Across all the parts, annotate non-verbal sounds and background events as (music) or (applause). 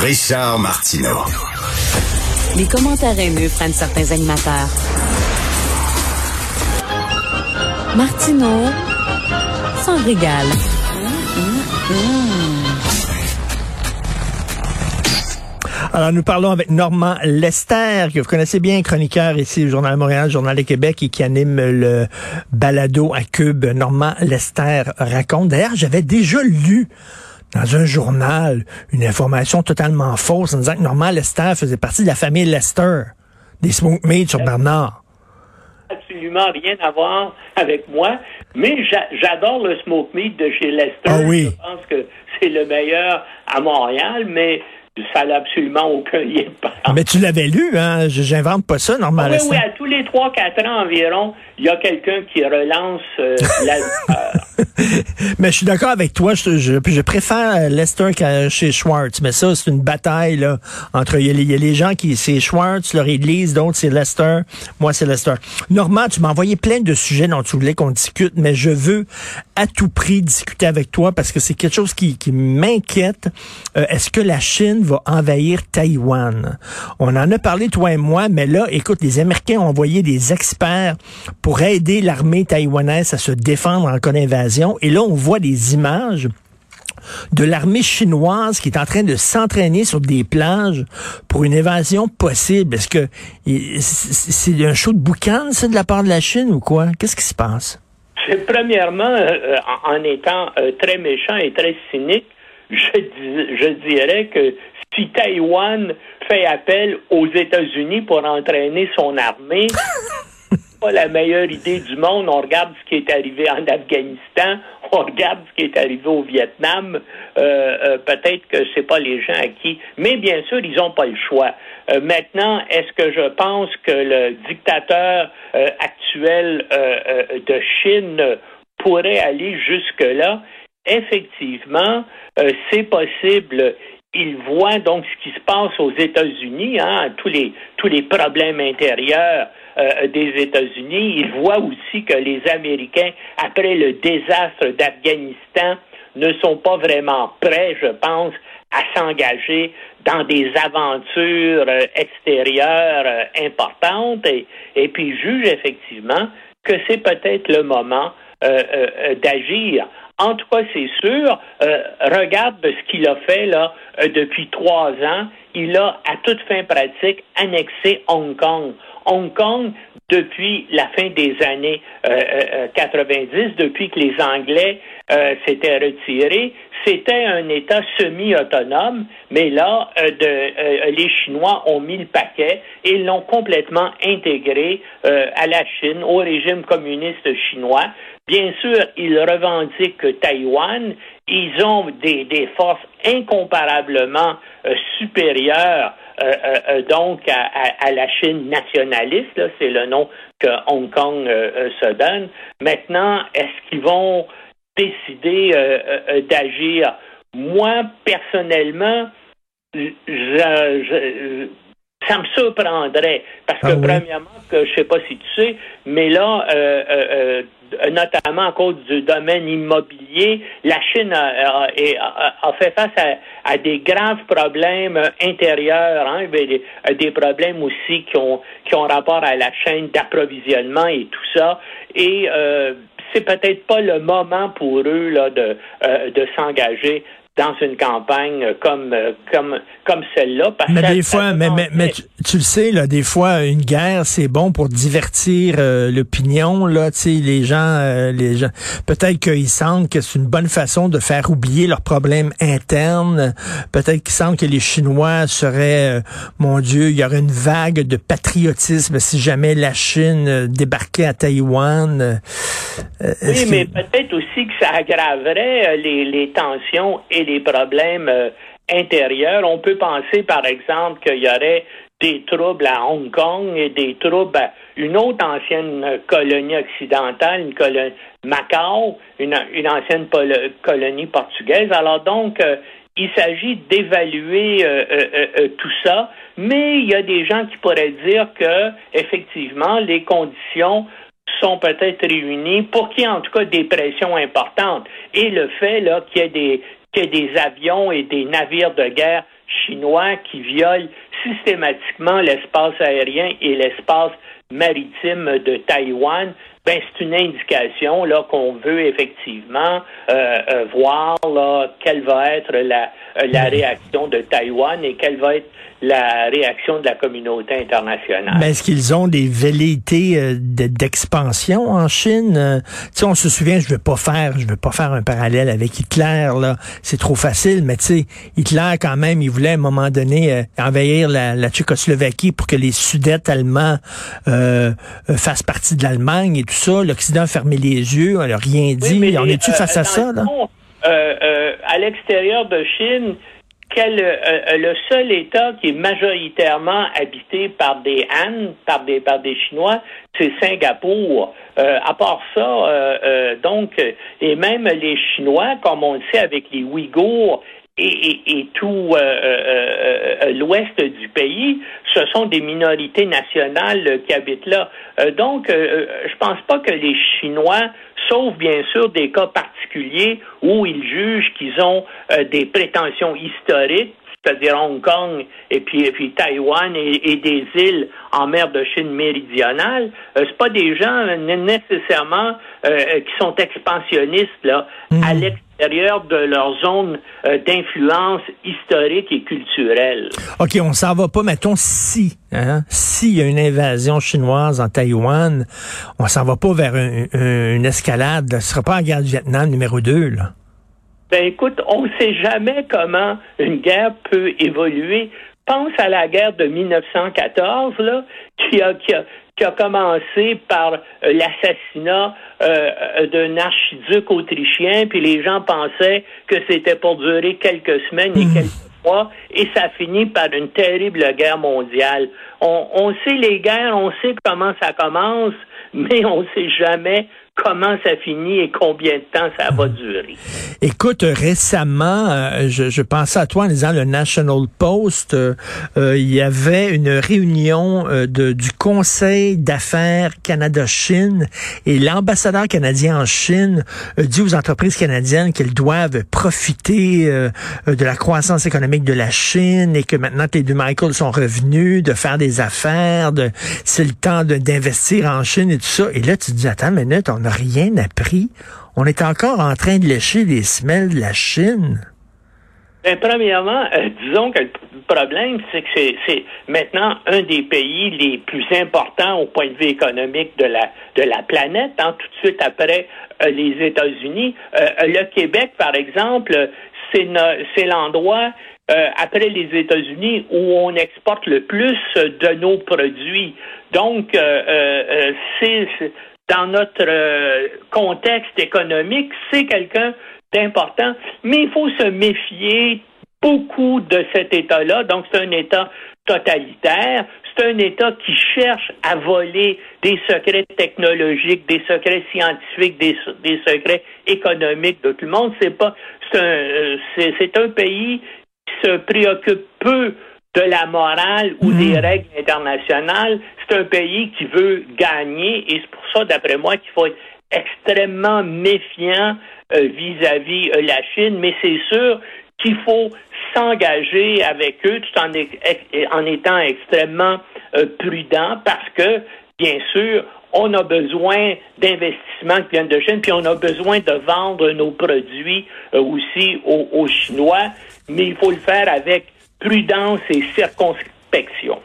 Richard Martineau. Les commentaires haineux prennent certains animateurs. Martineau s'en régale. Alors, nous parlons avec Normand Lester, que vous connaissez bien, chroniqueur ici au Journal de Montréal, Journal de Québec, et qui anime le balado à Cube. Normand Lester raconte. D'ailleurs, j'avais déjà lu dans un journal une information totalement fausse en disant que Normand Lester faisait partie de la famille Lester, des Smoke Meat sur Bernard. Absolument rien à voir avec moi, mais j'adore le Smoke Meat de chez Lester. Ah oui. Je pense que c'est le meilleur à Montréal, mais ça n'a absolument aucun lien Mais tu l'avais lu, hein? J'invente pas ça, normalement. oui, oui, à tous les 3-4 ans environ, il y a quelqu'un qui relance euh, (laughs) la (laughs) Mais je suis d'accord avec toi. Je, préfère Lester chez Schwartz. Mais ça, c'est une bataille là, entre. Il y, a les gens qui. C'est Schwartz, leur église, d'autres, c'est Lester. Moi, c'est Lester. Normand, tu m'as envoyé plein de sujets dont tu voulais qu'on discute, mais je veux à tout prix discuter avec toi parce que c'est quelque chose qui, qui m'inquiète. Euh, est-ce que la Chine va envahir Taïwan? On en a parlé, toi et moi, mais là, écoute, les Américains ont envoyé des experts pour aider l'armée taïwanaise à se défendre en cas d'invasion. Et là, on voit des images de l'armée chinoise qui est en train de s'entraîner sur des plages pour une évasion possible. Est-ce que c'est un show de boucan, ça, de la part de la Chine ou quoi? Qu'est-ce qui se passe? Premièrement, euh, en étant euh, très méchant et très cynique, je, je dirais que si Taïwan fait appel aux États-Unis pour entraîner son armée, pas la meilleure idée du monde. On regarde ce qui est arrivé en (laughs) Afghanistan, on regarde ce qui est arrivé au Vietnam. Euh, euh, peut-être que c'est pas les gens à qui, mais bien sûr, ils n'ont pas le choix. Euh, maintenant, est-ce que je pense que le dictateur actuel de Chine pourrait aller jusque là Effectivement, c'est possible il voit donc ce qui se passe aux États-Unis, hein, tous les tous les problèmes intérieurs euh, des États-Unis. Il voit aussi que les Américains, après le désastre d'Afghanistan, ne sont pas vraiment prêts, je pense, à s'engager dans des aventures euh, extérieures euh, importantes et, et puis juge effectivement que c'est peut-être le moment d'agir. En tout cas, c'est sûr. Euh, regarde ce qu'il a fait là euh, depuis trois ans. Il a, à toute fin pratique, annexé Hong Kong. Hong Kong, depuis la fin des années 90, euh, depuis que les Anglais s'étaient retirés, c'était un État semi-autonome, mais là, de, les Chinois ont mis le paquet et l'ont complètement intégré à la Chine, au régime communiste chinois. Bien sûr, ils revendiquent Taïwan. Ils ont des, forces incomparablement euh, supérieures euh, euh, donc à, la Chine nationaliste. C'est le nom que Hong Kong se donne. Maintenant, est-ce qu'ils vont décider d'agir? Moi, personnellement, je, ça me surprendrait. Parce que ah premièrement, que je sais pas si tu sais, mais là, euh, euh, euh, notamment à cause du domaine immobilier, la Chine a, fait face à, des graves problèmes intérieurs, hein, des, des, problèmes aussi qui ont qui ont rapport à la chaîne d'approvisionnement et tout ça, et c'est peut-être pas le moment pour eux là de de s'engager dans une campagne comme comme comme celle-là. mais des fois, mais, mais, tu, le sais là, des fois une guerre c'est bon pour divertir euh, l'opinion là. Tu sais, les gens, euh, les gens, peut-être qu'ils sentent que c'est une bonne façon de faire oublier leurs problèmes internes. Peut-être qu'ils sentent que les Chinois seraient, euh, mon Dieu, il y aurait une vague de patriotisme si jamais la Chine débarquait à Taïwan. Oui, mais peut-être aussi que ça aggraverait les, les tensions et les problèmes euh, intérieurs. On peut penser, par exemple, qu'il y aurait des troubles à Hong Kong et des troubles à une autre ancienne colonie occidentale, une colonie Macao, une, ancienne colonie portugaise. Alors donc, euh, il s'agit d'évaluer euh, tout ça, mais il y a des gens qui pourraient dire que effectivement les conditions sont peut-être réunies pour qu'il y ait en tout cas des pressions importantes. Et le fait là qu'il y ait des que des avions et des navires de guerre chinois qui violent systématiquement l'espace aérien et l'espace maritime de Taïwan, ben c'est une indication là qu'on veut effectivement euh, euh, voir là quelle va être la, la réaction de Taïwan et quelle va être la réaction de la communauté internationale. Mais est-ce qu'ils ont des velléités euh, d'expansion en Chine? Euh, tu sais, on se souvient, je veux pas faire, je veux pas faire un parallèle avec Hitler, là. C'est trop facile, mais tu sais, Hitler, quand même, il voulait à un moment donné euh, envahir la, la, Tchécoslovaquie pour que les Sudètes allemands euh, fassent partie de l'Allemagne et tout ça. L'Occident a fermé les yeux, on n'a rien dit. on est-tu face à ça, là? à l'extérieur de Chine, quel, euh, euh, le seul État qui est majoritairement habité par des Han, par des, par des Chinois, c'est Singapour. Euh, à part ça, donc, et même les Chinois, comme on le sait avec les Ouïghours et, et, tout l'ouest du pays, ce sont des minorités nationales qui habitent là. donc, je pense pas que les Chinois sauf bien sûr des cas particuliers où ils jugent qu'ils ont euh, des prétentions historiques c'est-à-dire Hong Kong et puis, puis Taïwan et, des îles en mer de Chine méridionale, euh, c'est pas des gens nécessairement euh, qui sont expansionnistes là à hmm. L'extérieur de leur zone d'influence historique et culturelle. OK, on s'en va pas, mettons, si, hein, s'il y a une invasion chinoise en Taïwan, on s'en va pas vers une escalade, ce sera pas en guerre du Vietnam numéro 2, là. Ben écoute, on ne sait jamais comment une guerre peut évoluer. Pense à la guerre de 1914, là, qui a, qui a, qui a commencé par euh, l'assassinat euh, d'un archiduc autrichien, puis les gens pensaient que c'était pour durer quelques semaines et hmm. quelques mois, et ça finit par une terrible guerre mondiale. On, on sait les guerres, on sait comment ça commence, (laughs) mais on ne sait jamais comment ça finit et combien de temps ça va durer. Écoute, récemment, euh, je, je, pensais à toi en disant le National Post, euh, euh, il y avait une réunion de, du Conseil d'affaires Canada-Chine et l'ambassadeur canadien en Chine dit aux entreprises canadiennes qu'elles doivent profiter de la croissance économique de la Chine et que maintenant que les deux Michael sont revenus, de faire des affaires, de c'est le temps d'investir en Chine et tout ça. Et là, tu te dis, attends une minute, on rien appris. On est encore en train de lécher les semelles de la Chine. Ben, premièrement, euh, disons que le problème, c'est que c'est maintenant un des pays les plus importants au point de vue économique de la, de la planète, hein, tout de suite après euh, les États-Unis. Euh, le Québec, par exemple, c'est l'endroit après les États-Unis où on exporte le plus de nos produits. Donc, c'est dans notre euh, contexte économique, c'est quelqu'un d'important, mais il faut se méfier beaucoup de cet État-là. Donc, c'est un État totalitaire, c'est un État qui cherche à voler des secrets technologiques, des secrets scientifiques, des, secrets économiques de tout le monde. C'est pas, c'est un, euh, c'est un pays qui se préoccupe peu de la morale ou des hmm. règles internationales. C'est un pays qui veut gagner et c'est pour ça, d'après moi, qu'il faut être extrêmement méfiant euh, vis-à-vis euh, la Chine, mais c'est sûr qu'il faut s'engager avec eux tout en, en étant extrêmement euh, prudent parce que, bien sûr, on a besoin d'investissements qui viennent de Chine, puis on a besoin de vendre nos produits aussi aux Chinois, mais il faut le faire avec prudence et circonspection.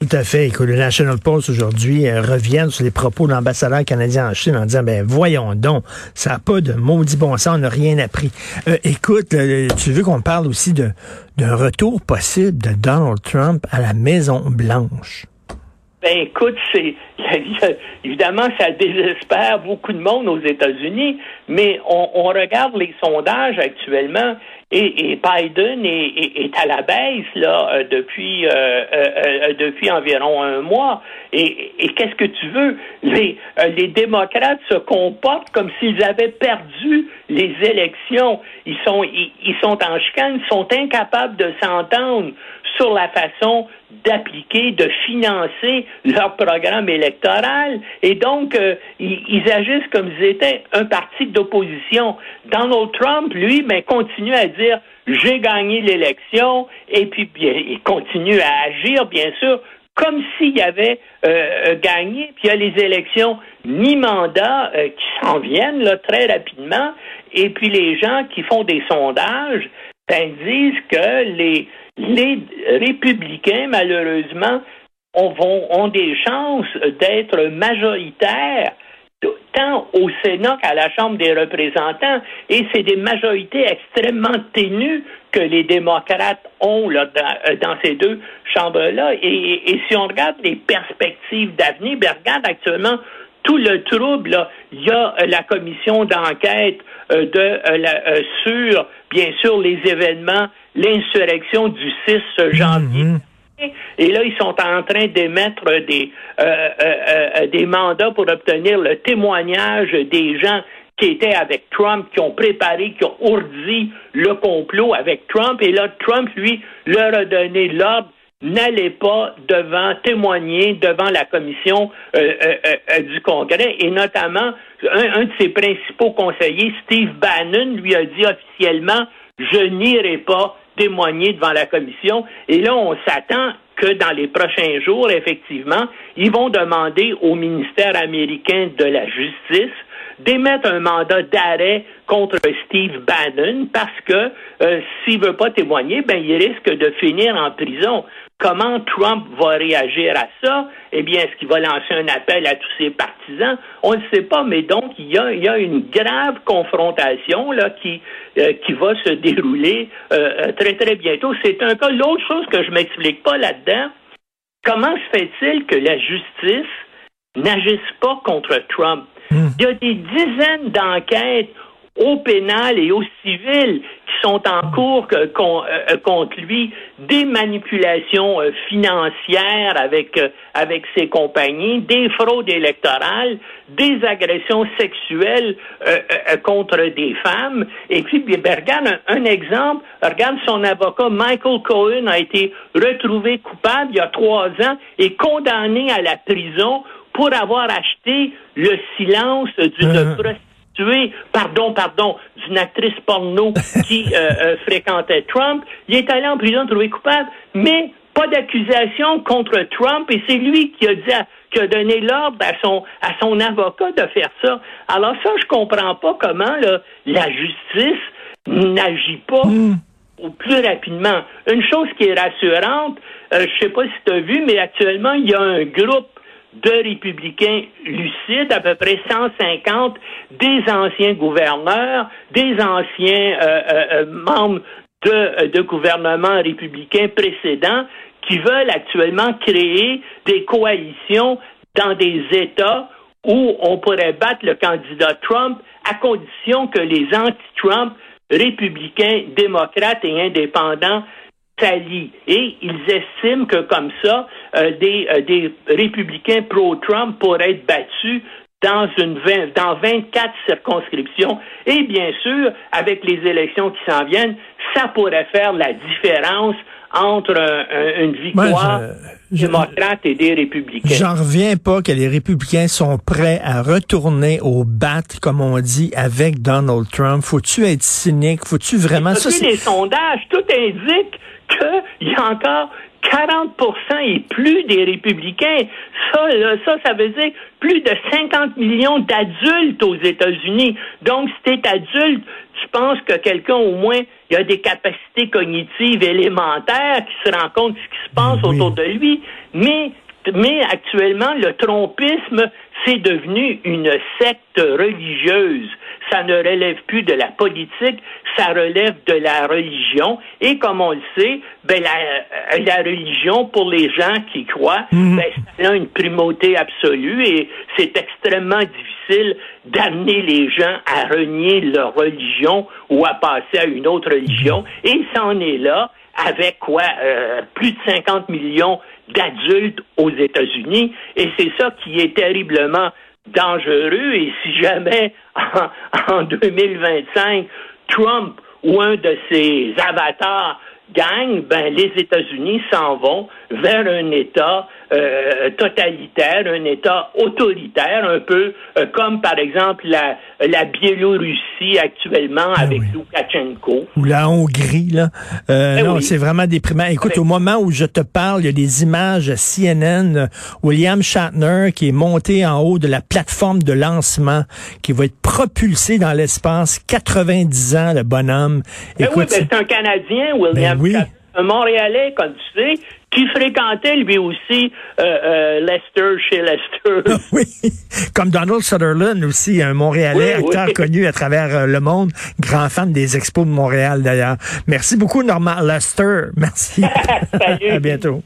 Tout à fait. Écoute, le National Post aujourd'hui euh, revient sur les propos de l'ambassadeur canadien en Chine en disant, ben voyons donc, ça n'a pas de maudit bon sens, on n'a rien appris. Euh, écoute, tu veux qu'on parle aussi d'un retour possible de Donald Trump à la Maison Blanche? Ben écoute, c'est (laughs) évidemment ça désespère beaucoup de monde aux États-Unis, mais on, on regarde les sondages actuellement et, et Biden est, est, à la baisse là euh, depuis euh, euh, depuis environ un mois. Et, et qu'est-ce que tu veux? Les les démocrates se comportent comme s'ils avaient perdu les élections. Ils sont ils, ils sont en chicane, ils sont incapables de s'entendre sur la façon d'appliquer, de financer leur programme électoral. Et donc, euh, ils, agissent comme s'ils étaient un parti d'opposition. Donald Trump, lui, mais continue à dire j'ai gagné l'élection, et puis bien, il continue à agir, bien sûr, comme s'il avait euh, gagné, puis il y a les élections mi-mandat euh, qui s'en viennent là, très rapidement, et puis les gens qui font des sondages disent que les, républicains, malheureusement, ont, des chances d'être majoritaires tant au Sénat qu'à la Chambre des représentants, et c'est des majorités extrêmement ténues que les démocrates ont là, dans, euh, ces deux chambres-là. Et, si on regarde les perspectives d'avenir, ben regarde actuellement tout le trouble. Il y a euh, la commission d'enquête euh, de sur, bien sûr, les événements, l'insurrection du 6 janvier. Mm-hmm. Et là, ils sont en train d'émettre des, euh, euh, euh, des mandats pour obtenir le témoignage des gens qui étaient avec Trump, qui ont préparé, qui ont ourdi le complot avec Trump. Et là, Trump, lui, leur a donné l'ordre n'allez pas devant témoigner devant la commission du Congrès et notamment un, de ses principaux conseillers, Steve Bannon, lui a dit officiellement je n'irai pas témoigner devant la commission. Et là, on s'attend que dans les prochains jours, effectivement, ils vont demander au ministère américain de la Justice d'émettre un mandat d'arrêt contre Steve Bannon parce que euh, s'il veut pas témoigner, ben il risque de finir en prison. Comment Trump va réagir à ça? Eh bien, est-ce qu'il va lancer un appel à tous ses partisans? On ne sait pas, mais donc il y a, il y a une grave confrontation là qui euh, qui va se dérouler euh, très très bientôt. C'est un cas. L'autre chose que je m'explique pas là-dedans, comment se fait-il que la justice n'agisse pas contre Trump? Hmm. Il y a des dizaines d'enquêtes au pénal et au civil qui sont en cours euh, euh, contre lui, des manipulations euh, financières avec avec ses compagnies, des fraudes électorales, des agressions sexuelles contre des femmes. Et puis, ben, regarde un, exemple. Regarde son avocat Michael Cohen a été retrouvé coupable il y a trois ans et condamné à la prison pour avoir acheté le silence d'une prostituée, pardon, pardon, d'une actrice porno (laughs) qui euh, euh, fréquentait Trump. Il est allé en prison trouvé coupable, mais pas d'accusation contre Trump et c'est lui qui a dit qui a donné l'ordre à son à son avocat de faire ça. Alors ça, je comprends pas comment la justice n'agit pas. Hmm. plus rapidement. Une chose qui est rassurante, euh, je sais pas si tu as vu, mais actuellement, il y a un groupe de républicains lucides, à peu près 150, des anciens gouverneurs, des anciens euh, euh, euh, membres de, de gouvernements républicains précédents qui veulent actuellement créer des coalitions dans des États où on pourrait battre le candidat Trump à condition que les anti-Trump républicains, démocrates et indépendants et ils estiment que comme ça, euh, des, euh, des républicains pro-Trump pourraient être battus dans une dans 24 circonscriptions. Et bien sûr, avec les élections qui s'en viennent, ça pourrait faire la différence entre une victoire démocrate et des républicains. J'en reviens pas que les républicains sont prêts à retourner au bat, comme on dit, avec Donald Trump. Faut-tu être cynique? Faut-tu vraiment... ça, les sondages, tout indique qu'il y a encore 40% et plus des républicains. Ça, ça, ça veut dire plus de 50 millions d'adultes aux États-Unis. Donc, si tu es adulte, tu penses que quelqu'un, au moins, il a des capacités cognitives élémentaires, qui se rend compte de ce qui se passe autour de lui. Mais, mais actuellement, le trompisme, c'est devenu une secte religieuse. Ça ne relève plus de la politique, ça relève de la religion. Et comme on le sait, ben la, euh, la religion, pour les gens qui croient, mhm. ben, c'est une primauté absolue et c'est extrêmement difficile d'amener les gens à renier leur religion ou à passer à une autre religion. Et c'en est là avec quoi euh, plus de 50 millions d'adultes aux États-Unis. Et c'est ça qui est terriblement dangereux. Et si jamais (laughs) en, 2025, Trump ou un de ses avatars gagne, ben les États-Unis s'en vont vers un État euh, totalitaire, un État autoritaire, un peu euh, comme par exemple la, la Biélorussie actuellement Ah avec oui. Loukachenko. Ou la Hongrie, là. Euh, Eh non, oui. c'est vraiment déprimant. Écoute, au moment où je te parle, il y a des images CNN, euh, William Shatner qui est monté en haut de la plateforme de lancement, qui va être propulsé dans l'espace, 90 ans, le bonhomme. Ben oui, Écoute, ben, c'est un Canadien, William Ben. Shatner, un Montréalais, comme tu sais, qui fréquentait lui aussi euh, euh, Lester chez Lester. (laughs) oui, comme Donald Sutherland aussi, un Montréalais, Oui, acteur oui. connu à travers euh, le monde, grand fan des expos de Montréal d'ailleurs. Merci beaucoup, Normand Lester. Merci. (laughs) Salut. à bientôt.